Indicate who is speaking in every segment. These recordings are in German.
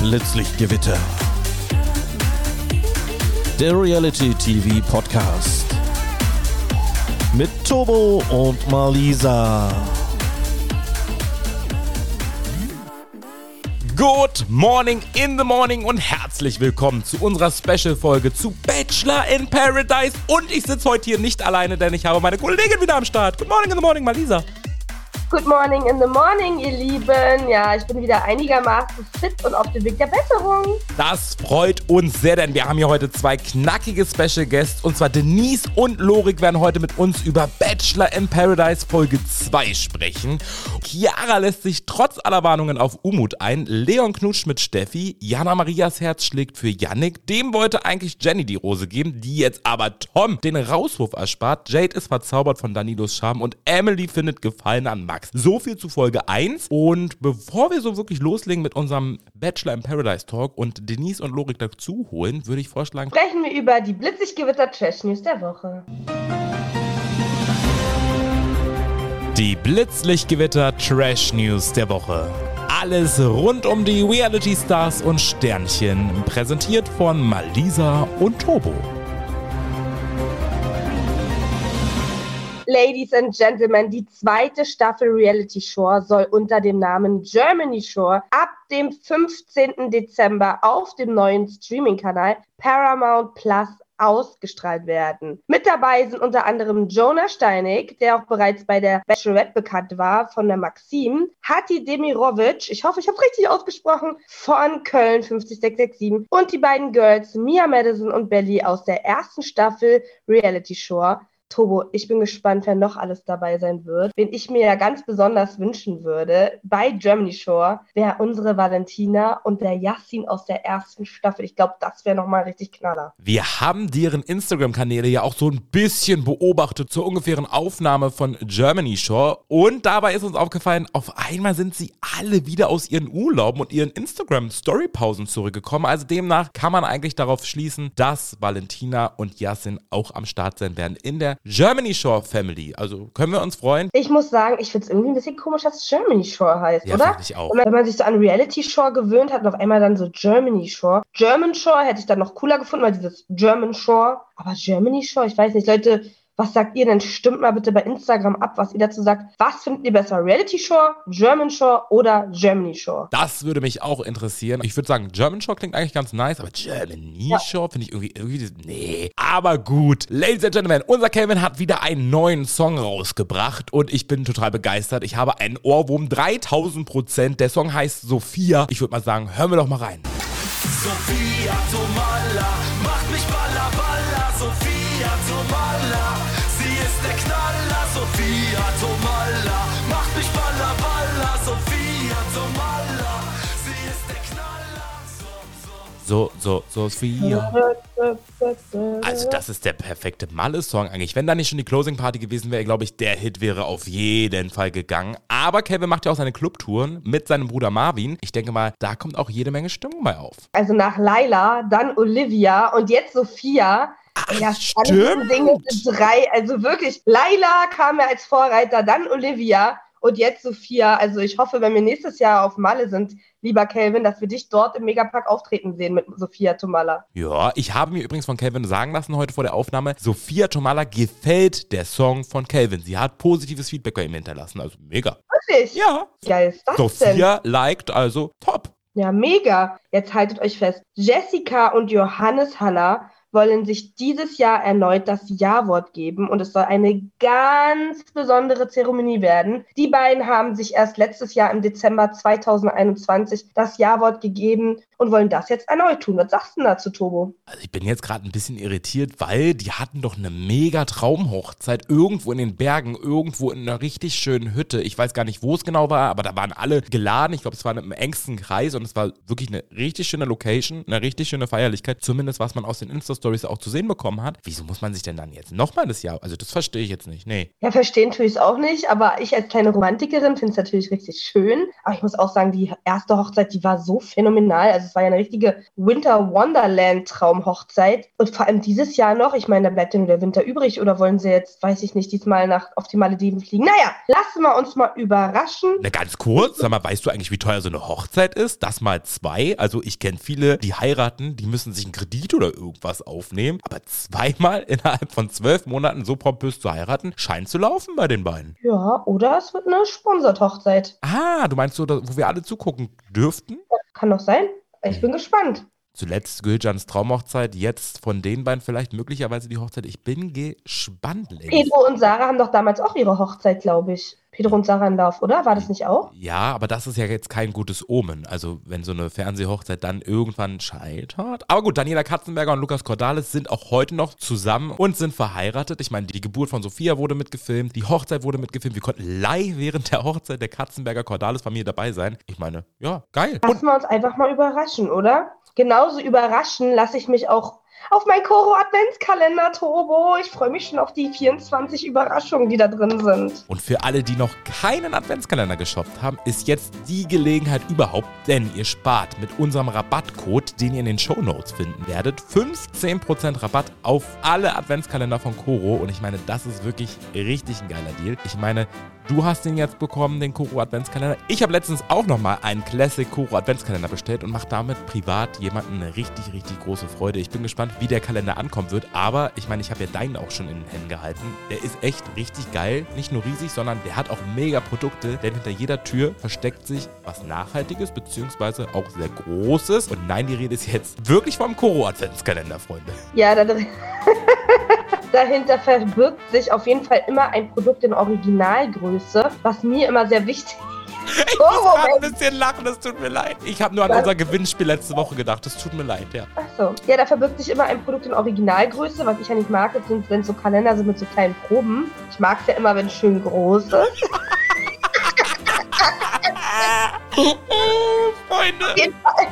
Speaker 1: Blitzlichtgewitter. Der Reality TV Podcast. Mit Tobo und Malisa. Good morning in the morning und herzlich willkommen zu unserer Special-Folge zu Bachelor in Paradise. Und ich sitze heute hier nicht alleine, denn ich habe meine Kollegin wieder am Start. Good morning in the morning, Malisa.
Speaker 2: Good morning in the morning, ihr Lieben. Ja, ich bin wieder einigermaßen fit und auf dem Weg der Besserung.
Speaker 1: Das freut uns sehr, denn wir haben hier heute zwei knackige Special Guests. Und zwar Denise und Lorik werden heute mit uns über Bachelor in Paradise Folge 2 sprechen. Chiara lässt sich trotz aller Warnungen auf Umut ein. Leon knutscht mit Steffi. Jana Marias Herz schlägt für Yannick. Dem wollte eigentlich Jenny die Rose geben, die jetzt aber Tom den Rauswurf erspart. Jade ist verzaubert von Danilos Charme und Emily findet Gefallen an Max. Max. So viel zu Folge 1. Und bevor wir so wirklich loslegen mit unserem Bachelor in Paradise Talk und Denise und Lorik dazu holen, würde ich vorschlagen,
Speaker 2: sprechen wir über die blitzig gewitter Trash News der Woche.
Speaker 1: Die Blitzlichtgewitter Trash News der Woche. Alles rund um die Reality Stars und Sternchen, präsentiert von Malisa und Tobo.
Speaker 2: Ladies and Gentlemen, die zweite Staffel Reality Shore soll unter dem Namen Germany Shore ab dem 15. Dezember auf dem neuen Streaming-Kanal Paramount Plus ausgestrahlt werden. Mit dabei sind unter anderem Jonah Steinig, der auch bereits bei der Bachelorette bekannt war, von der Maxim, Hati Demirovic, ich hoffe, ich habe richtig ausgesprochen, von Köln 50667 und die beiden Girls Mia Madison und Belly aus der ersten Staffel Reality Shore. Tobo, ich bin gespannt, wer noch alles dabei sein wird. Wen ich mir ja ganz besonders wünschen würde bei Germany Shore, wäre unsere Valentina und der Yassin aus der ersten Staffel. Ich glaube, das wäre nochmal richtig knaller.
Speaker 1: Wir haben deren Instagram-Kanäle ja auch so ein bisschen beobachtet zur ungefähren Aufnahme von Germany Shore. Und dabei ist uns aufgefallen, auf einmal sind sie alle wieder aus ihren Urlauben und ihren Instagram-Story-Pausen zurückgekommen. Also demnach kann man eigentlich darauf schließen, dass Valentina und Yassin auch am Start sein werden in der Germany Shore Family. Also können wir uns freuen.
Speaker 2: Ich muss sagen, ich finde es irgendwie ein bisschen komisch, dass es Germany Shore heißt,
Speaker 1: ja,
Speaker 2: oder?
Speaker 1: Ich auch.
Speaker 2: Wenn man sich so an Reality Shore gewöhnt hat und auf einmal dann so Germany Shore. German Shore hätte ich dann noch cooler gefunden, weil dieses German Shore. Aber Germany Shore, ich weiß nicht, Leute, was sagt ihr denn? Stimmt mal bitte bei Instagram ab, was ihr dazu sagt. Was findet ihr besser? Reality Shore, German Shore oder Germany Shore?
Speaker 1: Das würde mich auch interessieren. Ich würde sagen, German Shore klingt eigentlich ganz nice, aber Germany ja. Shore finde ich irgendwie, irgendwie, nee. Aber gut. Ladies and Gentlemen, unser Kevin hat wieder einen neuen Song rausgebracht und ich bin total begeistert. Ich habe einen Ohrwurm 3000 Prozent. Der Song heißt Sophia. Ich würde mal sagen, hören wir doch mal rein. Sophia Tomala, So, so, so, Sophia. Also das ist der perfekte Malle-Song eigentlich. Wenn da nicht schon die Closing Party gewesen wäre, glaube ich, der Hit wäre auf jeden Fall gegangen. Aber Kevin macht ja auch seine Clubtouren mit seinem Bruder Marvin. Ich denke mal, da kommt auch jede Menge Stimmung bei auf.
Speaker 2: Also nach Laila, dann Olivia und jetzt Sophia
Speaker 1: Ach, ja, stimmt. Dinge
Speaker 2: drei, also wirklich, Laila kam ja als Vorreiter, dann Olivia und jetzt Sophia. Also ich hoffe, wenn wir nächstes Jahr auf Malle sind, lieber Kelvin, dass wir dich dort im Megapark auftreten sehen mit Sophia Tomala.
Speaker 1: Ja, ich habe mir übrigens von Kelvin sagen lassen heute vor der Aufnahme, Sophia Tomala gefällt der Song von Kelvin. Sie hat positives Feedback bei ihm hinterlassen, also mega.
Speaker 2: Wirklich?
Speaker 1: Ja.
Speaker 2: Geil ist das
Speaker 1: Sophia denn? liked, also top.
Speaker 2: Ja, mega. Jetzt haltet euch fest. Jessica und Johannes Haller wollen sich dieses Jahr erneut das Ja-Wort geben und es soll eine ganz besondere Zeremonie werden. Die beiden haben sich erst letztes Jahr im Dezember 2021 das Ja-Wort gegeben und wollen das jetzt erneut tun. Was sagst du dazu, Tobo?
Speaker 1: Also ich bin jetzt gerade ein bisschen irritiert, weil die hatten doch eine mega Traumhochzeit irgendwo in den Bergen, irgendwo in einer richtig schönen Hütte. Ich weiß gar nicht, wo es genau war, aber da waren alle geladen. Ich glaube, es war im engsten Kreis und es war wirklich eine richtig schöne Location, eine richtig schöne Feierlichkeit. Zumindest was man aus den Insta Stories auch zu sehen bekommen hat. Wieso muss man sich denn dann jetzt nochmal das Jahr? Also das verstehe ich jetzt nicht. Nee.
Speaker 2: Ja, verstehen tue ich es auch nicht, aber ich als kleine Romantikerin finde es natürlich richtig schön. Aber ich muss auch sagen, die erste Hochzeit, die war so phänomenal. Also Also es war ja eine richtige Winter Wonderland Traumhochzeit. Und vor allem dieses Jahr noch, ich meine, da bleibt ja nur der Winter übrig oder wollen sie jetzt, weiß ich nicht, diesmal nach, auf die Malediven fliegen? Naja, lassen wir uns mal überraschen.
Speaker 1: Na, ganz kurz, sag mal, weißt du eigentlich, wie teuer so eine Hochzeit ist? Das mal zwei. Also ich kenne viele, die heiraten, die müssen sich einen Kredit oder irgendwas aufnehmen. Aber zweimal innerhalb von zwölf Monaten so pompös zu heiraten, scheint zu laufen bei den beiden.
Speaker 2: Ja, oder es wird eine Sponsored-Hochzeit.
Speaker 1: Ah, du meinst so, wo wir alle zugucken dürften?
Speaker 2: Kann doch sein. Ich bin gespannt.
Speaker 1: Zuletzt Gülcans Traumhochzeit, jetzt von den beiden vielleicht möglicherweise die Hochzeit. Ich bin gespannt. Ladies.
Speaker 2: Pedro und Sarah haben doch damals auch ihre Hochzeit, glaube ich. Pedro und Sarah in Love, oder? War das nicht auch?
Speaker 1: Ja, aber das ist ja jetzt kein gutes Omen. Also, wenn so eine Fernsehhochzeit dann irgendwann scheitert. Aber gut, Daniela Katzenberger und Lukas Cordalis sind auch heute noch zusammen und sind verheiratet. Ich meine, die Geburt von Sophia wurde mitgefilmt, die Hochzeit wurde mitgefilmt. Wir konnten live während der Hochzeit der Katzenberger Cordalis Familie dabei sein. Ich meine, ja, geil.
Speaker 2: Lassen wir uns einfach mal überraschen, oder? Genauso überraschen lasse ich mich auch auf mein Koro Adventskalender Turbo. Ich freue mich schon auf die 24 Überraschungen, die da drin sind.
Speaker 1: Und für alle, die noch keinen Adventskalender geshoppt haben, ist jetzt die Gelegenheit überhaupt, denn ihr spart mit unserem Rabattcode, den ihr in den Show Notes finden werdet, 15% Rabatt auf alle Adventskalender von Koro. Und ich meine, das ist wirklich richtig ein geiler Deal. Ich meine, Du hast den jetzt bekommen, den Koro Adventskalender. Ich habe letztens auch nochmal einen Classic Koro Adventskalender bestellt und mache damit privat jemanden eine richtig, richtig große Freude. Ich bin gespannt, wie der Kalender ankommen wird. Aber ich meine, ich habe ja deinen auch schon in den Händen gehalten. Der ist echt richtig geil. Nicht nur riesig, sondern der hat auch mega Produkte. Denn hinter jeder Tür versteckt sich was Nachhaltiges, beziehungsweise auch sehr Großes. Und nein, die Rede ist jetzt wirklich vom Koro Adventskalender, Freunde.
Speaker 2: Ja, da drin. Dahinter verbirgt sich auf jeden Fall immer ein Produkt in Originalgröße, was mir immer sehr wichtig ist.
Speaker 1: Ich muss oh, gerade ein bisschen lachen, das tut mir leid. Ich habe nur an Was? unser Gewinnspiel letzte Woche gedacht, das tut mir leid, ja.
Speaker 2: Achso. Ja, da verbirgt sich immer ein Produkt in Originalgröße. Was ich ja nicht mag, sind, wenn so Kalender sind mit so kleinen Proben. Ich mag es ja immer, wenn es schön groß ist.
Speaker 1: Freunde.
Speaker 2: Auf jeden Fall.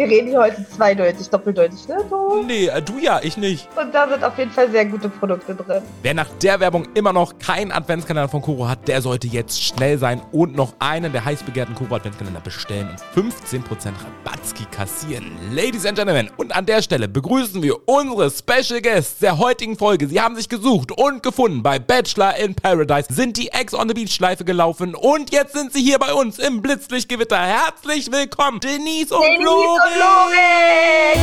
Speaker 2: Wir reden hier heute zweideutig, doppeldeutig, ne?
Speaker 1: Du? Nee, äh, du ja, ich nicht.
Speaker 2: Und da sind auf jeden Fall sehr gute Produkte drin.
Speaker 1: Wer nach der Werbung immer noch keinen Adventskalender von Koro hat, der sollte jetzt schnell sein und noch einen der heiß begehrten Koro Adventskalender bestellen und 15% Rabattski kassieren. Ladies and Gentlemen, und an der Stelle begrüßen wir unsere Special Guests der heutigen Folge. Sie haben sich gesucht und gefunden bei Bachelor in Paradise, sind die Ex on the Beach Schleife gelaufen und jetzt sind sie hier bei uns im Blitzlichtgewitter. Herzlich willkommen, Denise und
Speaker 2: Denise
Speaker 1: Flo.
Speaker 2: Lorik!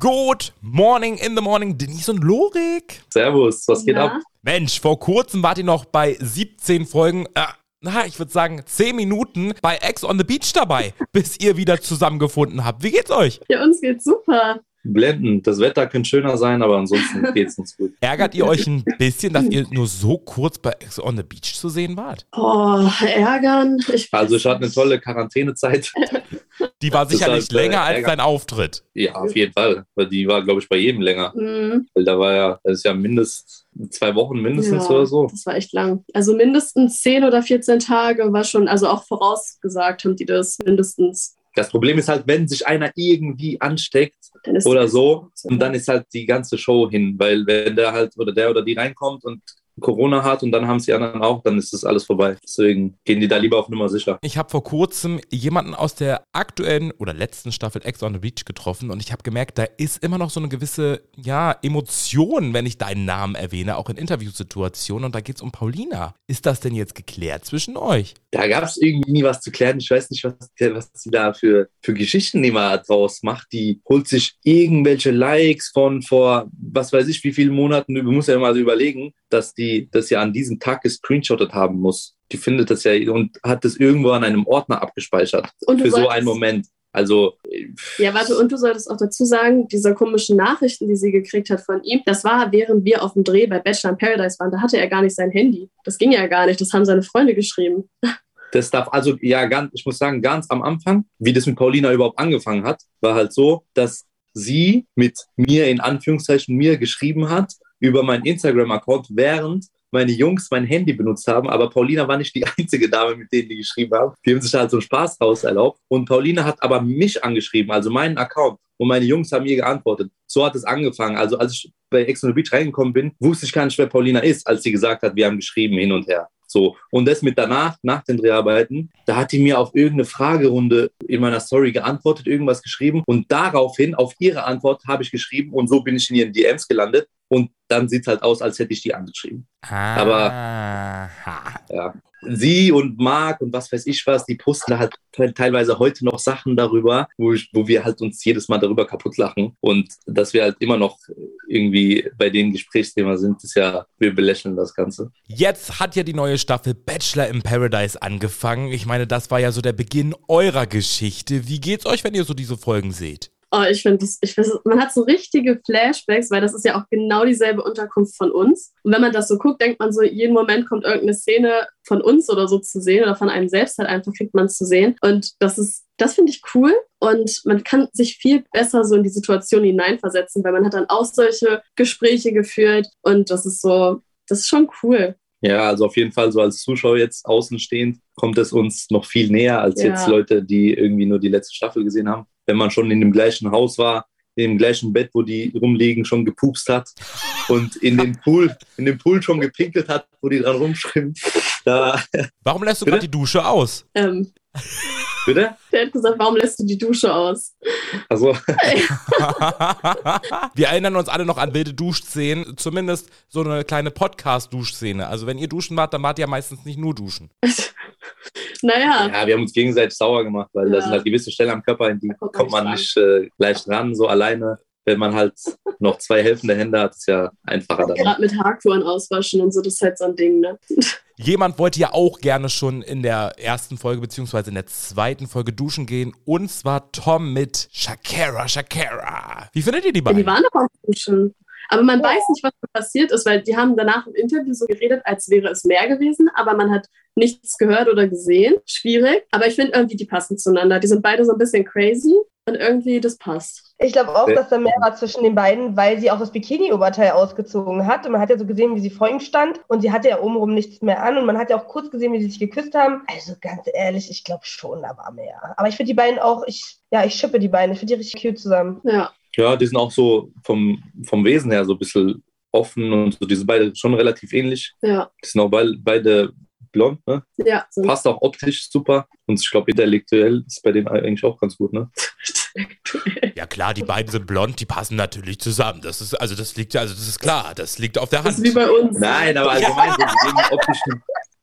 Speaker 1: Good morning in the morning, Denise und Lorik.
Speaker 3: Servus, was geht
Speaker 2: Ja.
Speaker 3: ab?
Speaker 1: Mensch, vor kurzem wart ihr noch bei 17 Folgen, äh, na, ich würde sagen 10 Minuten bei Ex on the Beach dabei, bis ihr wieder zusammengefunden habt. Wie geht's euch?
Speaker 4: Ja, uns geht's super.
Speaker 3: Blendend. Das Wetter könnte schöner sein, aber ansonsten geht's uns gut.
Speaker 1: Ärgert ihr euch ein bisschen, dass ihr nur so kurz bei Ex on the Beach zu sehen wart?
Speaker 4: Oh, ärgern. Ich
Speaker 3: Also ich hatte eine tolle Quarantänezeit.
Speaker 1: Die war
Speaker 3: Das
Speaker 1: sicherlich
Speaker 3: halt, äh,
Speaker 1: länger als
Speaker 3: Ärger-
Speaker 1: dein Auftritt.
Speaker 3: Ja, auf jeden Fall. Weil die war, glaube ich, bei jedem länger.
Speaker 4: Mhm.
Speaker 3: Weil da war ja, das ist ja mindestens zwei Wochen mindestens
Speaker 4: Ja,
Speaker 3: oder so.
Speaker 4: Das war echt lang. Also mindestens 10 oder 14 Tage war schon, also auch vorausgesagt haben die das mindestens.
Speaker 3: Das Problem ist halt, wenn sich einer irgendwie ansteckt oder so, und dann ist halt die ganze Show hin. Weil wenn der halt oder der oder die reinkommt und Corona hat und dann haben es die anderen auch, dann ist das alles vorbei. Deswegen gehen die da lieber auf Nummer sicher.
Speaker 1: Ich habe vor kurzem jemanden aus der aktuellen oder letzten Staffel Ex on the Beach getroffen und ich habe gemerkt, da ist immer noch so eine gewisse, ja, Emotion, wenn ich deinen Namen erwähne, auch in Interviewsituationen und da geht es um Paulina. Ist das denn jetzt geklärt zwischen euch?
Speaker 3: Da gab es irgendwie nie was zu klären. Ich weiß nicht, was, was sie da für, für Geschichten immer draus macht. Die holt sich irgendwelche Likes von vor, was weiß ich, wie vielen Monaten. Du musst ja mal überlegen, dass die das ja an diesem Tag gescreenshottet haben muss. Die findet das ja und hat das irgendwo an einem Ordner abgespeichert. Für so einen Moment. Also,
Speaker 4: Ja, warte, und du solltest auch dazu sagen, diese komischen Nachrichten, die sie gekriegt hat von ihm, das war, während wir auf dem Dreh bei Bachelor in Paradise waren. Da hatte er gar nicht sein Handy. Das ging ja gar nicht. Das haben seine Freunde geschrieben.
Speaker 3: das darf, also ja, ganz, ich muss sagen, ganz am Anfang, wie das mit Paulina überhaupt angefangen hat, war halt so, dass sie mit mir in Anführungszeichen mir geschrieben hat über meinen Instagram-Account, während meine Jungs mein Handy benutzt haben, aber Paulina war nicht die einzige Dame, mit denen die geschrieben haben. Die haben sich halt so einen Spaß draus erlaubt. Und Paulina hat aber mich angeschrieben, also meinen Account. Und meine Jungs haben ihr geantwortet. So hat es angefangen. Also als ich bei Ex on the Beach reingekommen bin, wusste ich gar nicht, wer Paulina ist, als sie gesagt hat, wir haben geschrieben hin und her. So. Und das mit danach, nach den Dreharbeiten, da hat die mir auf irgendeine Fragerunde in meiner Story geantwortet, irgendwas geschrieben und daraufhin, auf ihre Antwort, habe ich geschrieben und so bin ich in ihren DMs gelandet und dann sieht es halt aus, als hätte ich die angeschrieben.
Speaker 1: Ah.
Speaker 3: Aber ja, sie und Marc und was weiß ich was, die posten halt teilweise heute noch Sachen darüber, wo, ich, wo wir halt uns jedes Mal darüber kaputt lachen. Und dass wir halt immer noch irgendwie bei dem Gesprächsthema sind, ist ja, wir belächeln das Ganze.
Speaker 1: Jetzt hat ja die neue Staffel Bachelor in Paradise angefangen. Ich meine, das war ja so der Beginn eurer Geschichte. Wie geht's euch, wenn ihr so diese Folgen seht?
Speaker 4: Oh, ich finde das, ich weiß, man hat so richtige Flashbacks, weil das ist ja auch genau dieselbe Unterkunft von uns. Und wenn man das so guckt, denkt man so, jeden Moment kommt irgendeine Szene von uns oder so zu sehen oder von einem selbst halt einfach kriegt man es zu sehen. Und das ist, das finde ich cool. Und man kann sich viel besser so in die Situation hineinversetzen, weil man hat dann auch solche Gespräche geführt und das ist so, das ist schon cool.
Speaker 3: Ja, also auf jeden Fall so als Zuschauer jetzt außenstehend kommt es uns noch viel näher als
Speaker 4: Ja.
Speaker 3: jetzt Leute, die irgendwie nur die letzte Staffel gesehen haben. Wenn man schon in dem gleichen Haus war, in dem gleichen Bett, wo die rumliegen, schon gepupst hat und in den Pool, in den Pool schon gepinkelt hat, wo die dran rumschwimmen. Da,
Speaker 1: Warum lässt du gerade die Dusche aus?
Speaker 4: Ähm,
Speaker 3: bitte?
Speaker 4: der hat gesagt, warum lässt du die Dusche aus?
Speaker 3: Also,
Speaker 1: Wir erinnern uns alle noch an wilde Duschszenen, zumindest so eine kleine Podcast-Duschszene. Also wenn ihr duschen wart, dann wart ihr ja meistens nicht nur duschen.
Speaker 4: naja,
Speaker 3: ja, wir haben uns gegenseitig sauer gemacht, weil da
Speaker 4: Ja.
Speaker 3: sind halt gewisse Stellen am Körper, in die
Speaker 4: Da kommt man
Speaker 3: kommt man
Speaker 4: nicht
Speaker 3: nicht äh, leicht ran, so alleine. Wenn man halt noch zwei helfende Hände hat, ist ja einfacher dann.
Speaker 4: gerade mit Haarkuren auswaschen und so, das ist halt so ein Ding, ne?
Speaker 1: Jemand wollte ja auch gerne schon in der ersten Folge beziehungsweise in der zweiten Folge duschen gehen. Und zwar Tom mit Shakira, Shakira. Wie findet ihr die
Speaker 4: Ja,
Speaker 1: beiden?
Speaker 4: die waren doch am Duschen. Aber man weiß nicht, was passiert ist, weil die haben danach im Interview so geredet, als wäre es mehr gewesen, aber man hat nichts gehört oder gesehen. Schwierig. Aber ich finde irgendwie, die passen zueinander. Die sind beide so ein bisschen crazy und irgendwie, das passt.
Speaker 2: Ich glaube auch,
Speaker 3: Ja.
Speaker 2: dass da mehr war zwischen den beiden, weil sie auch das Bikini-Oberteil ausgezogen hat. Und man hat ja so gesehen, wie sie vor ihm stand. Und sie hatte ja obenrum nichts mehr an. Und man hat ja auch kurz gesehen, wie sie sich geküsst haben. Also ganz ehrlich, ich glaube schon, da war mehr. Aber ich finde die beiden auch, ich, ja, ich schippe die beiden. Ich finde die richtig cute zusammen.
Speaker 4: Ja.
Speaker 3: Ja, die sind auch so vom, vom Wesen her so ein bisschen offen und so. Die sind beide schon relativ ähnlich.
Speaker 4: Ja,
Speaker 3: Die sind auch beid- beide blond, ne?
Speaker 4: ja. So
Speaker 3: Passt auch optisch super. Und ich glaube, intellektuell ist bei denen eigentlich auch ganz gut, ne?
Speaker 1: Ja klar, die beiden sind blond, die passen natürlich zusammen. Das ist, also das liegt, also das ist klar, das liegt auf der
Speaker 4: Das
Speaker 1: Hand.
Speaker 4: ist wie bei uns.
Speaker 3: Nein, aber allgemein, so, die, geben optisch, ein-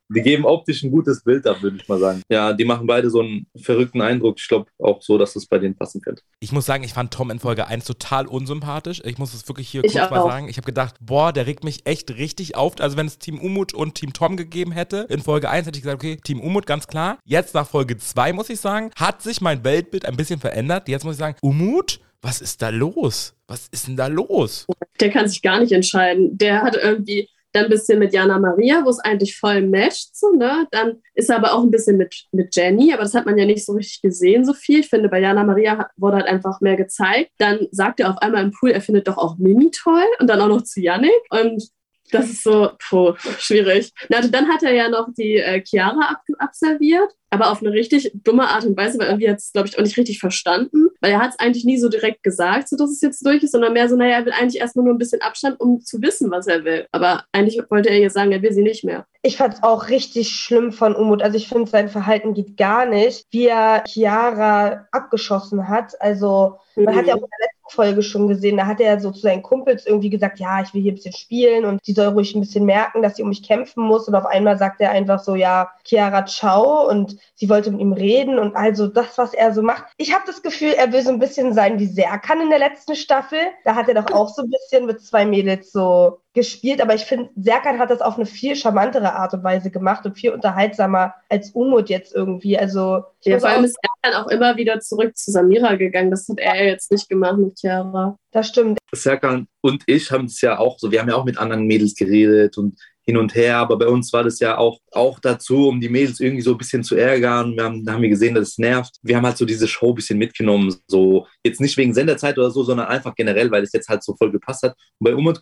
Speaker 3: die geben optisch ein gutes Bild ab, würde ich mal sagen. Ja, die machen beide so einen verrückten Eindruck. Ich glaube auch so, dass das bei denen passen könnte.
Speaker 1: Ich muss sagen, ich fand Tom in Folge 1 total unsympathisch. Ich muss es wirklich hier
Speaker 4: Ich
Speaker 1: kurz mal
Speaker 4: auch.
Speaker 1: sagen. Ich habe gedacht, boah, der regt mich echt richtig auf. Also wenn es Team Umut und Team Tom gegeben hätte, in Folge 1 hätte ich gesagt, okay, Team Umut, ganz klar. Jetzt nach Folge 2, muss ich sagen, hat sich mein Weltbild ein bisschen verändert. Jetzt muss ich sagen, Umut, was ist da los? Was ist denn da los?
Speaker 4: Der kann sich gar nicht entscheiden. Der hat irgendwie dann ein bisschen mit Jana Maria, wo es eigentlich voll matcht. So, ne? Dann ist er aber auch ein bisschen mit, mit Jenny, aber das hat man ja nicht so richtig gesehen, so viel. Ich finde, bei Jana Maria wurde halt einfach mehr gezeigt. Dann sagt er auf einmal im Pool, er findet doch auch Mimi toll und dann auch noch zu Yannick. Und das ist so, puh, schwierig. Na, also dann hat er ja noch die äh, Chiara ab absolviert, aber auf eine richtig dumme Art und Weise, weil irgendwie hat es, glaube ich, auch nicht richtig verstanden, weil er hat es eigentlich nie so direkt gesagt, so dass es jetzt durch ist, sondern mehr so, naja, er will eigentlich erstmal nur ein bisschen Abstand, um zu wissen, was er will. Aber eigentlich wollte er ihr sagen, er will sie nicht mehr.
Speaker 2: Ich fand es auch richtig schlimm von Umut. Also ich finde, sein Verhalten geht gar nicht, wie er Chiara abgeschossen hat. Also man hat ja auch in der Folge schon gesehen, da hat er so zu seinen Kumpels irgendwie gesagt, ja, ich will hier ein bisschen spielen und sie soll ruhig ein bisschen merken, dass sie um mich kämpfen muss. Und auf einmal sagt er einfach so, ja, Chiara, ciao. Und sie wollte mit ihm reden und also das, was er so macht. Ich habe das Gefühl, er will so ein bisschen sein wie Serkan in der letzten Staffel. Da hat er doch auch so ein bisschen mit zwei Mädels so gespielt, aber ich finde, Serkan hat das auf eine viel charmantere Art und Weise gemacht und viel unterhaltsamer als Umut jetzt irgendwie. Also ich
Speaker 4: Ja,
Speaker 2: muss
Speaker 4: vor allem ist er dann auch immer wieder zurück zu Samira gegangen. Das hat er jetzt nicht gemacht mit Chiara.
Speaker 2: das stimmt.
Speaker 3: Serkan und ich haben es ja auch so, wir haben ja auch mit anderen Mädels geredet und hin und her, aber bei uns war das ja auch, auch dazu, um die Mädels irgendwie so ein bisschen zu ärgern. Wir haben, da haben wir gesehen, dass es nervt. Wir haben halt so diese Show ein bisschen mitgenommen, so jetzt nicht wegen Senderzeit oder so, sondern einfach generell, weil es jetzt halt so voll gepasst hat. Und bei Umut,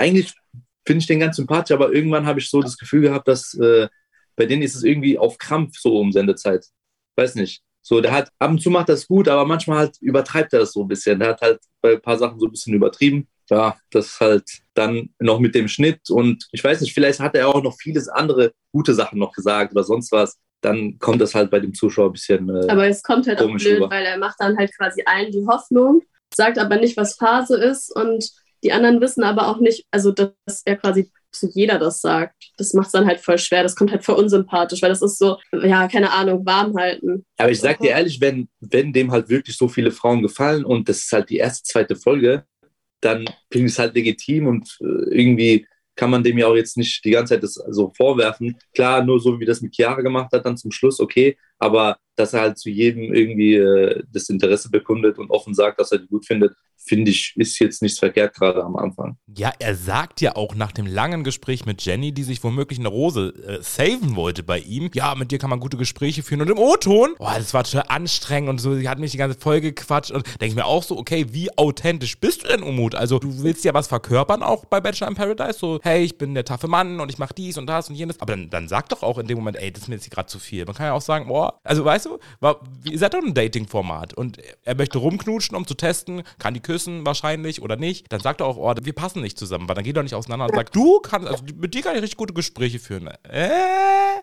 Speaker 3: eigentlich finde ich den ganz sympathisch, aber irgendwann habe ich so das Gefühl gehabt, dass äh, bei denen ist es irgendwie auf Krampf so um Sendezeit. Weiß nicht. So, der hat, ab und zu macht das gut, aber manchmal halt übertreibt er das so ein bisschen. Der hat halt bei ein paar Sachen so ein bisschen übertrieben. ja, das halt dann noch mit dem Schnitt und ich weiß nicht, vielleicht hat er auch noch vieles andere gute Sachen noch gesagt oder sonst was. Dann kommt das halt bei dem Zuschauer ein bisschen. Äh,
Speaker 4: aber es kommt halt auch blöd,
Speaker 3: rüber.
Speaker 4: weil er macht dann halt quasi allen die Hoffnung, sagt aber nicht, was Phase ist und die anderen wissen aber auch nicht, also dass er quasi zu jeder das sagt. Das macht es dann halt voll schwer. Das kommt halt voll unsympathisch, weil das ist so, ja, keine Ahnung, warm halten.
Speaker 3: Aber ich sag dir ehrlich, wenn, wenn dem halt wirklich so viele Frauen gefallen und das ist halt die erste, zweite Folge, dann ich es halt legitim und äh, irgendwie kann man dem ja auch jetzt nicht die ganze Zeit das so vorwerfen. Klar, nur so wie das mit Chiara gemacht hat, dann zum Schluss, okay, aber dass er halt zu jedem irgendwie äh, das Interesse bekundet und offen sagt, dass er die gut findet, finde ich, ist jetzt nichts verkehrt gerade am Anfang.
Speaker 1: Ja, er sagt ja auch nach dem langen Gespräch mit Jenny, die sich womöglich eine Rose äh, saven wollte bei ihm. Ja, mit dir kann man gute Gespräche führen. Und im O-Ton, oh, das war total anstrengend und so, sie hat mich die ganze Folge gequatscht. Und denke ich mir auch so, okay, wie authentisch bist du denn, Umut? Also, du willst ja was verkörpern auch bei Bachelor in Paradise. So, hey, ich bin der taffe Mann und ich mache dies und das und jenes. Aber dann, dann sag doch auch in dem Moment, ey, das ist mir jetzt gerade zu viel. Man kann ja auch sagen, boah, also weißt du, war, ihr seid doch ein Dating-Format und er möchte rumknutschen, um zu testen, kann die küssen wahrscheinlich oder nicht. Dann sagt er auch, oh, wir passen nicht zusammen, weil dann geht er nicht auseinander und sagt, du kannst, also mit dir kann ich richtig gute Gespräche führen. Äh?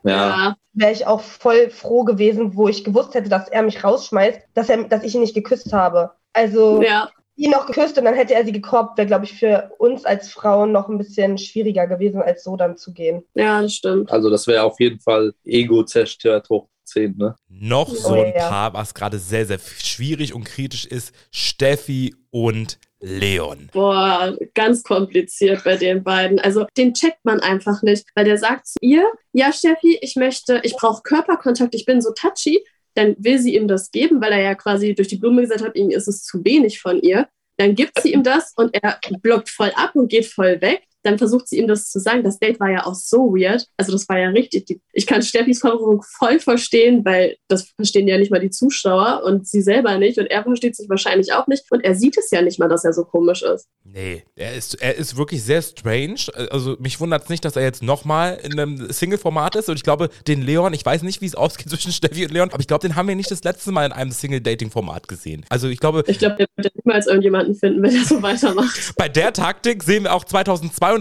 Speaker 3: Ja,
Speaker 2: Wäre ich auch voll froh gewesen, wo ich gewusst hätte, dass er mich rausschmeißt, dass, er, dass ich ihn nicht geküsst habe. Also
Speaker 4: Ja,
Speaker 2: ihn noch geküsst und dann hätte er sie gekorbt, wäre, glaube ich, für uns als Frauen noch ein bisschen schwieriger gewesen, als so dann zu gehen.
Speaker 4: ja, das stimmt.
Speaker 3: also das wäre auf jeden Fall Ego zerstört hoch 10, ne?
Speaker 1: Noch so
Speaker 2: Oh,
Speaker 1: ein
Speaker 2: ja.
Speaker 1: Paar, was gerade sehr, sehr schwierig und kritisch ist, Steffi und Leon.
Speaker 4: Boah, ganz kompliziert bei den beiden. Also den checkt man einfach nicht, weil der sagt zu ihr, ja Steffi, ich möchte, ich brauche Körperkontakt, ich bin so touchy. Dann will sie ihm das geben, weil er ja quasi durch die Blume gesagt hat, ihm ist es zu wenig von ihr. Dann gibt sie ihm das und er blockt voll ab und geht voll weg. Dann versucht sie ihm das zu sagen. Das Date war ja auch so weird. Also das war ja richtig. Die, ich kann Steffis Verwirrung voll verstehen, weil das verstehen ja nicht mal die Zuschauer und sie selber nicht. Und er versteht sich wahrscheinlich auch nicht. Und er sieht es ja nicht mal, dass er so komisch ist.
Speaker 1: Nee, er ist, er ist wirklich sehr strange. Also mich wundert es nicht, dass er jetzt nochmal in einem Single-Format ist. Und ich glaube, den Leon, ich weiß nicht, wie es ausgeht zwischen Steffi und Leon, aber ich glaube, den haben wir nicht das letzte Mal in einem Single-Dating-Format gesehen. Also ich glaube,
Speaker 4: Ich glaube, der wird niemals irgendjemanden finden, wenn er so weitermacht.
Speaker 1: bei der Taktik sehen wir auch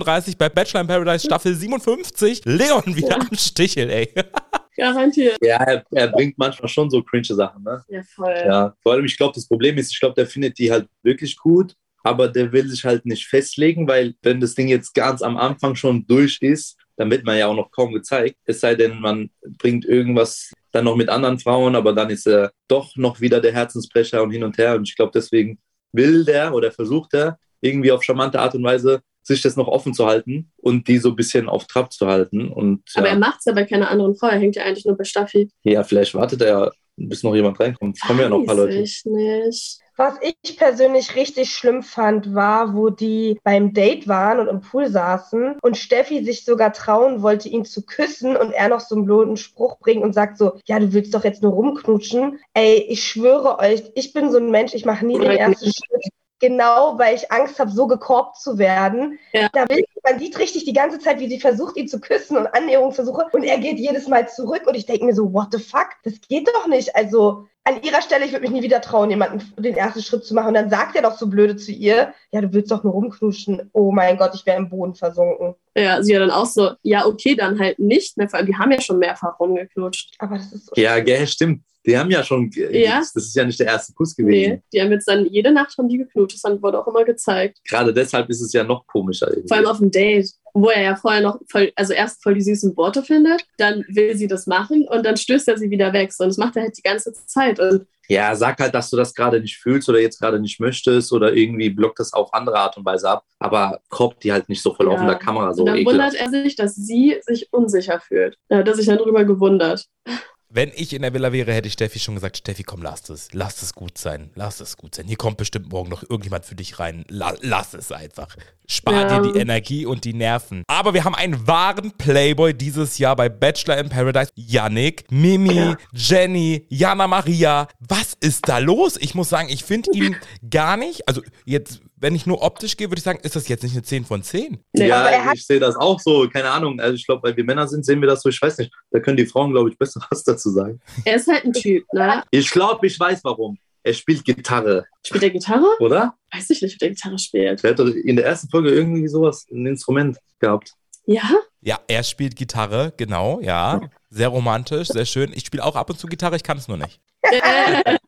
Speaker 1: 2032 bei Bachelor in Paradise Staffel 57 Leon wieder
Speaker 4: Ja.
Speaker 1: am Stichel, ey.
Speaker 4: Garantiert.
Speaker 3: Ja, er, er bringt manchmal schon so cringe Sachen, ne?
Speaker 4: Ja, voll.
Speaker 3: Ja, vor allem, ich glaube, das Problem ist, ich glaube, der findet die halt wirklich gut, aber der will sich halt nicht festlegen, weil wenn das Ding jetzt ganz am Anfang schon durch ist, dann wird man ja auch noch kaum gezeigt. Es sei denn, man bringt irgendwas dann noch mit anderen Frauen, aber dann ist er doch noch wieder der Herzensbrecher und hin und her. Und ich glaube, deswegen will der oder versucht er irgendwie auf charmante Art und Weise sich das noch offen zu halten und die so ein bisschen auf Trab zu halten. Und
Speaker 4: Aber
Speaker 3: ja,
Speaker 4: er macht es ja bei keiner anderen Frau. Er hängt ja eigentlich nur bei Staffi.
Speaker 3: ja, vielleicht wartet er ja, bis noch jemand reinkommt. Es kommen ja noch ein paar Leute.
Speaker 4: ich nicht.
Speaker 2: Was ich persönlich richtig schlimm fand, war, wo die beim Date waren und im Pool saßen und Steffi sich sogar trauen wollte, ihn zu küssen und er noch so einen blöden Spruch bringt und sagt so, ja, du willst doch jetzt nur rumknutschen. Ey, ich schwöre euch, ich bin so ein Mensch, ich mache nie den ersten Schritt. Genau, weil ich Angst habe, so gekorbt zu werden.
Speaker 4: Ja.
Speaker 2: Da will, man sieht richtig die ganze Zeit, wie sie versucht, ihn zu küssen und Annäherungsversuche und er geht jedes Mal zurück und ich denke mir so, what the fuck? Das geht doch nicht. Also an ihrer Stelle, ich würde mich nie wieder trauen, jemanden den ersten Schritt zu machen. Und dann sagt er doch so blöde zu ihr, ja, du willst doch nur rumknuschen. Oh mein Gott, ich wäre im Boden versunken.
Speaker 4: Ja, sie ja dann auch so, ja, okay, dann halt nicht. Ne? Vor allem, die haben ja schon mehrfach rumgeknutscht.
Speaker 2: Aber das ist so
Speaker 3: Ja, gell, stimmt. Die haben ja schon,
Speaker 4: Ja.
Speaker 3: das ist ja nicht der erste Kuss gewesen.
Speaker 4: Nee, die haben jetzt dann jede Nacht haben die geknutscht. Das wurde auch immer gezeigt.
Speaker 3: Gerade deshalb ist es ja noch komischer. Irgendwie.
Speaker 4: Vor allem auf dem Date, wo er ja vorher noch voll, also erst voll die süßen Worte findet, dann will sie das machen und dann stößt er sie wieder weg. So, Und das macht er halt die ganze Zeit. Und
Speaker 3: ja, sag halt, dass du das gerade nicht fühlst oder jetzt gerade nicht möchtest oder irgendwie blockt das auf andere Art und Weise ab. Aber korbt die halt nicht so voll
Speaker 4: Ja.
Speaker 3: offener Kamera so
Speaker 4: und dann
Speaker 3: ekelhaft.
Speaker 4: wundert er sich, dass sie sich unsicher fühlt. Da hat er sich dann drüber gewundert.
Speaker 1: Wenn ich in der Villa wäre, hätte ich Steffi schon gesagt, Steffi, komm, lass es. Lass es gut sein. Lass es gut sein. Hier kommt bestimmt morgen noch irgendjemand für dich rein. La lass es einfach. Spar
Speaker 4: Ja.
Speaker 1: dir die Energie und die Nerven. Aber wir haben einen wahren Playboy dieses Jahr bei Bachelor in Paradise. Yannick, Mimi, Jenny, Jana Maria. Was ist da los? Ich muss sagen, ich finde ihn gar nicht. Also jetzt, wenn ich nur optisch gehe, würde ich sagen, ist das jetzt nicht eine 10 von 10.
Speaker 4: Nee,
Speaker 3: ja,
Speaker 2: er
Speaker 3: ich sehe das auch so. Keine Ahnung. Also ich glaube, weil wir Männer sind, sehen wir das so. Ich weiß nicht. Da können die Frauen, glaube ich, besser was dazu sagen.
Speaker 4: Er ist halt ein Typ, ne?
Speaker 3: Ich glaube, ich weiß warum. er spielt Gitarre,
Speaker 4: Spielt er Gitarre?
Speaker 3: oder?
Speaker 4: Weiß ich nicht, ob der Gitarre spielt.
Speaker 3: Der hat doch in der ersten Folge irgendwie sowas, ein Instrument gehabt.
Speaker 4: Ja?
Speaker 1: Ja, er spielt Gitarre, genau, ja. Sehr romantisch, sehr schön. Ich spiele auch ab und zu Gitarre, ich kann es nur nicht.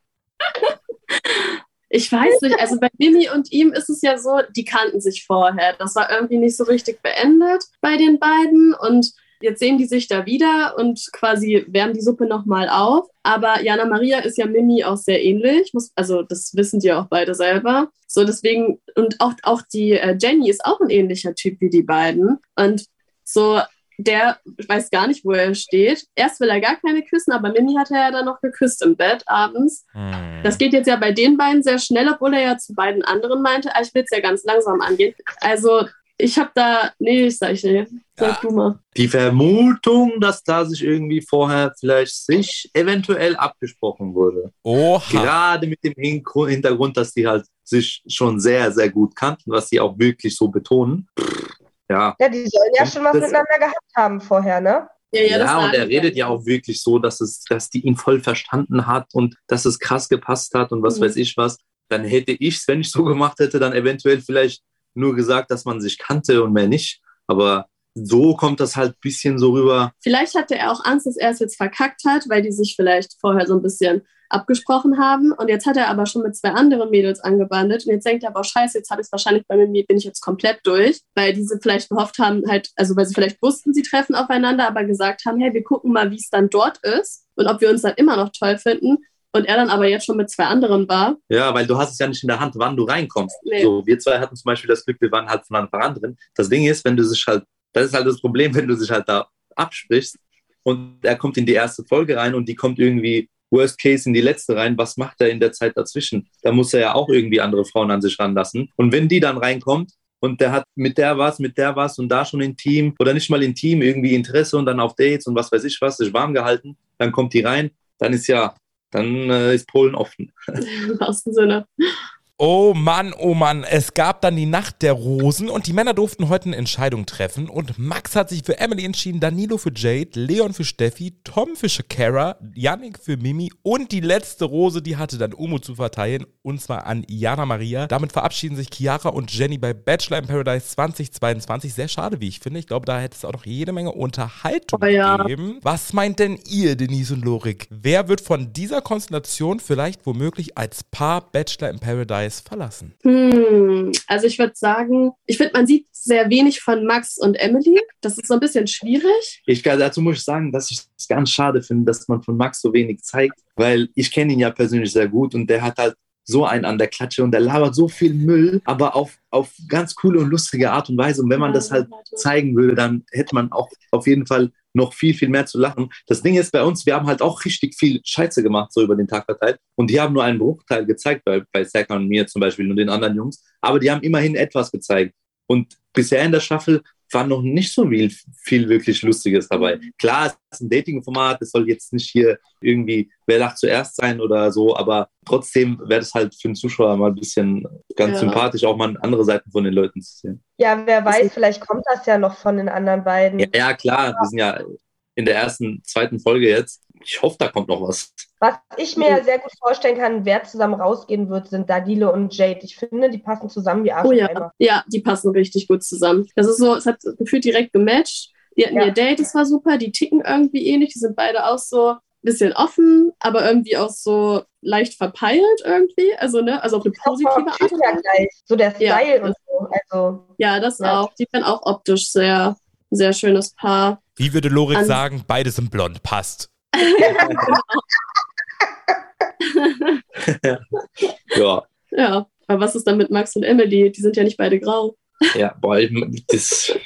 Speaker 4: Ich weiß nicht, also bei Mimi und ihm ist es ja so, die kannten sich vorher. Das war irgendwie nicht so richtig beendet bei den beiden und jetzt sehen die sich da wieder und quasi wärmen die Suppe nochmal auf. Aber Jana Maria ist ja Mimi auch sehr ähnlich, muss, also das wissen die auch beide selber. So deswegen, und auch, auch die äh, Jenny ist auch ein ähnlicher Typ wie die beiden. Und so, der weiß gar nicht, wo er steht. Erst will er gar keine küssen, aber Mimi hat er ja dann noch geküsst im Bett abends.
Speaker 1: Hm.
Speaker 4: Das geht jetzt ja bei den beiden sehr schnell, obwohl er ja zu beiden anderen meinte, ah, ich will es ja ganz langsam angehen. Also ich habe da, nee, ich sag ich nicht. Sag
Speaker 1: Ja.
Speaker 4: du mal.
Speaker 3: Die Vermutung, dass da sich irgendwie vorher vielleicht sich eventuell abgesprochen wurde.
Speaker 1: Oha.
Speaker 3: Gerade mit dem Hintergrund, dass die halt sich schon sehr, sehr gut kannten, was sie auch wirklich so betonen. Pff, Ja,
Speaker 2: Ja, die sollen ja schon was
Speaker 3: Das-
Speaker 2: miteinander gehabt haben vorher, ne?
Speaker 3: ja,
Speaker 4: das
Speaker 3: und
Speaker 4: sagen
Speaker 3: er redet ja auch wirklich so, dass es, dass die ihn voll verstanden hat und dass es krass gepasst hat und was
Speaker 4: Mhm.
Speaker 3: weiß ich was. Dann hätte ich es, wenn ich so gemacht hätte, dann eventuell vielleicht nur gesagt, dass man sich kannte und mehr nicht. Aber so kommt das halt ein bisschen so rüber.
Speaker 4: Vielleicht hatte er auch Angst, dass er es jetzt verkackt hat, weil die sich vielleicht vorher so ein bisschen abgesprochen haben. Und jetzt hat er aber schon mit zwei anderen Mädels angebandelt. Und jetzt denkt er aber, oh, scheiße, jetzt habe ich es wahrscheinlich bei mir, bin ich jetzt komplett durch. Weil diese vielleicht gehofft haben, halt, also weil sie vielleicht wussten, sie treffen aufeinander, aber gesagt haben, hey, wir gucken mal, wie es dann dort ist und ob wir uns dann immer noch toll finden. Und er dann aber jetzt schon mit zwei anderen war.
Speaker 3: Ja, weil du hast es ja nicht in der Hand, wann du reinkommst.
Speaker 4: Nee.
Speaker 3: So, wir zwei hatten zum Beispiel das Glück, wir waren halt von Anfang an drin. Das Ding ist, wenn du sich halt, das ist halt das Problem, wenn du sich halt da absprichst und er kommt in die erste Folge rein und die kommt irgendwie Worst Case in die letzte rein, was macht er in der Zeit dazwischen? Da muss er ja auch irgendwie andere Frauen an sich ranlassen. Und wenn die dann reinkommt und der hat mit der was, mit der was und da schon intim oder nicht mal intim, irgendwie Interesse und dann auf Dates und was weiß ich was, sich warm gehalten, dann kommt die rein, dann ist ja, dann äh, ist Polen offen.
Speaker 4: Im wahrsten Sinne.
Speaker 1: Oh Mann, oh Mann, es gab dann die Nacht der Rosen und die Männer durften heute eine Entscheidung treffen und Max hat sich für Emily entschieden, Danilo für Jade, Leon für Steffi, Tom für Shakira, Yannick für Mimi und die letzte Rose, die hatte dann Umo zu verteilen und zwar an Jana Maria. Damit verabschieden sich Chiara und Jenny bei Bachelor in Paradise 2022. Sehr schade, wie ich finde. Ich glaube, da hätte es auch noch jede Menge Unterhaltung
Speaker 4: Oh ja.
Speaker 1: gegeben. Was meint denn ihr, Denise und Lorik? Wer wird von dieser Konstellation vielleicht womöglich als Paar Bachelor in Paradise verlassen?
Speaker 4: Hm, also ich würde sagen, ich finde, man sieht sehr wenig von Max und Emily. Das ist so ein bisschen schwierig.
Speaker 3: Ich, dazu muss ich sagen, dass ich es ganz schade finde, dass man von Max so wenig zeigt, weil ich kenne ihn ja persönlich sehr gut und der hat halt so einen an der Klatsche und der labert so viel Müll, aber auf, auf ganz coole und lustige Art und Weise. Und wenn man das halt zeigen würde, dann hätte man auch auf jeden Fall noch viel, viel mehr zu lachen. Das Ding ist bei uns, wir haben halt auch richtig viel Scheiße gemacht, so über den Tag verteilt. Und die haben nur einen Bruchteil gezeigt, bei, bei Serkan und mir zum Beispiel und den anderen Jungs. Aber die haben immerhin etwas gezeigt. Und bisher in der Staffel war noch nicht so viel, viel wirklich Lustiges dabei. Klar, es ist ein Dating-Format, es soll jetzt nicht hier irgendwie wer lacht zuerst sein oder so, aber trotzdem wäre das halt für den Zuschauer mal ein bisschen ganz
Speaker 4: Ja.
Speaker 3: sympathisch, auch mal andere Seiten von den Leuten zu sehen.
Speaker 2: Ja, wer weiß, vielleicht kommt das ja noch von den anderen beiden.
Speaker 3: Ja, ja klar, wir sind ja in der ersten, zweiten Folge jetzt. Ich hoffe, da kommt noch was.
Speaker 2: Was ich mir ja sehr gut vorstellen kann, wer zusammen rausgehen wird, sind Danilo und Jade. Ich finde, die passen zusammen wie Arsch
Speaker 4: Oh ja, ja, die passen richtig gut zusammen. Das ist so, es hat gefühlt direkt gematcht. Die hatten
Speaker 2: Ja.
Speaker 4: ihr Date, das war super. Die ticken irgendwie ähnlich. Die sind beide auch so ein bisschen offen, aber irgendwie auch so leicht verpeilt irgendwie. Also, ne, also auf eine positive Art
Speaker 2: gleich. So der
Speaker 4: Ja.
Speaker 2: Style und so. Also,
Speaker 4: Ja, das
Speaker 2: Ja.
Speaker 4: auch. Die sind auch optisch sehr, sehr schönes Paar.
Speaker 1: Wie würde Lorik sagen, beide sind blond, passt.
Speaker 3: Ja,
Speaker 4: Ja, aber was ist dann mit Max und Emily? Die sind ja nicht beide grau.
Speaker 3: ja, boah, ich, das,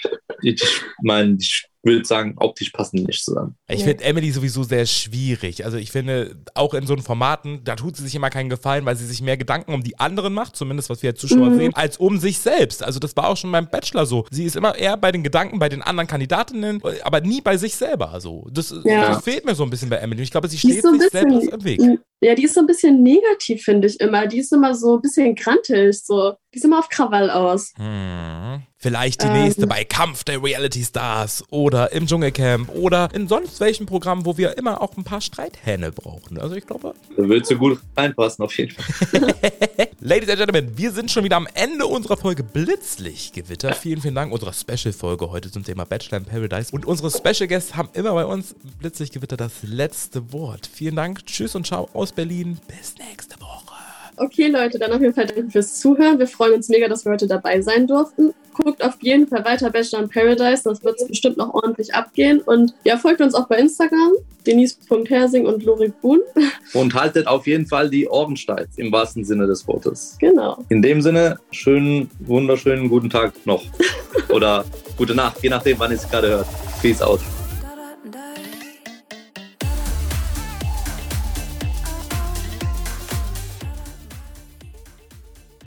Speaker 3: ich meine, ich würde sagen, optisch passen die nicht zusammen.
Speaker 1: Ich finde Emily sowieso sehr schwierig. Also ich finde, auch in so einen Formaten, da tut sie sich immer keinen Gefallen, weil sie sich mehr Gedanken um die anderen macht, zumindest was wir als Zuschauer
Speaker 4: Mhm.
Speaker 1: sehen, als um sich selbst. Also das war auch schon beim Bachelor so. Sie ist immer eher bei den Gedanken bei den anderen Kandidatinnen, aber nie bei sich selber. So. Das,
Speaker 4: Ja.
Speaker 1: das fehlt mir so ein bisschen bei Emily. Ich glaube, sie steht
Speaker 4: so ein
Speaker 1: sich
Speaker 4: bisschen-
Speaker 1: selbst im Weg.
Speaker 4: Ja, die ist so ein bisschen negativ, finde ich immer. Die ist immer so ein bisschen grantig. So. Die ist immer auf Krawall aus.
Speaker 1: Hm. Vielleicht die
Speaker 4: Ähm.
Speaker 1: nächste bei Kampf der Reality Stars oder im Dschungelcamp oder in sonst welchen Programmen, wo wir immer auch ein paar Streithähne brauchen. Also ich glaube,
Speaker 3: Da würdest du gut reinpassen, auf jeden Fall.
Speaker 1: Ladies and Gentlemen, wir sind schon wieder am Ende unserer Folge Blitzlichtgewitter. Vielen, vielen Dank unserer Special-Folge heute zum Thema Bachelor in Paradise. Und unsere Special Guests haben immer bei uns im Blitzlichtgewitter das letzte Wort. Vielen Dank, tschüss und ciao aus Berlin. Bis nächste Woche.
Speaker 4: Okay, Leute, dann auf jeden Fall danke fürs Zuhören. Wir freuen uns mega, dass wir heute dabei sein durften. Guckt auf jeden Fall weiter Bachelor in Paradise. Das wird bestimmt noch ordentlich abgehen. Und ja, folgt uns auch bei Instagram. Denise.hersing und Lorik Buhn.
Speaker 3: Und haltet auf jeden Fall die Ohren steif, im wahrsten Sinne des Wortes.
Speaker 4: Genau.
Speaker 3: In dem Sinne, schönen, wunderschönen guten Tag noch. Oder gute Nacht, je nachdem, wann ihr es gerade hört. Peace out.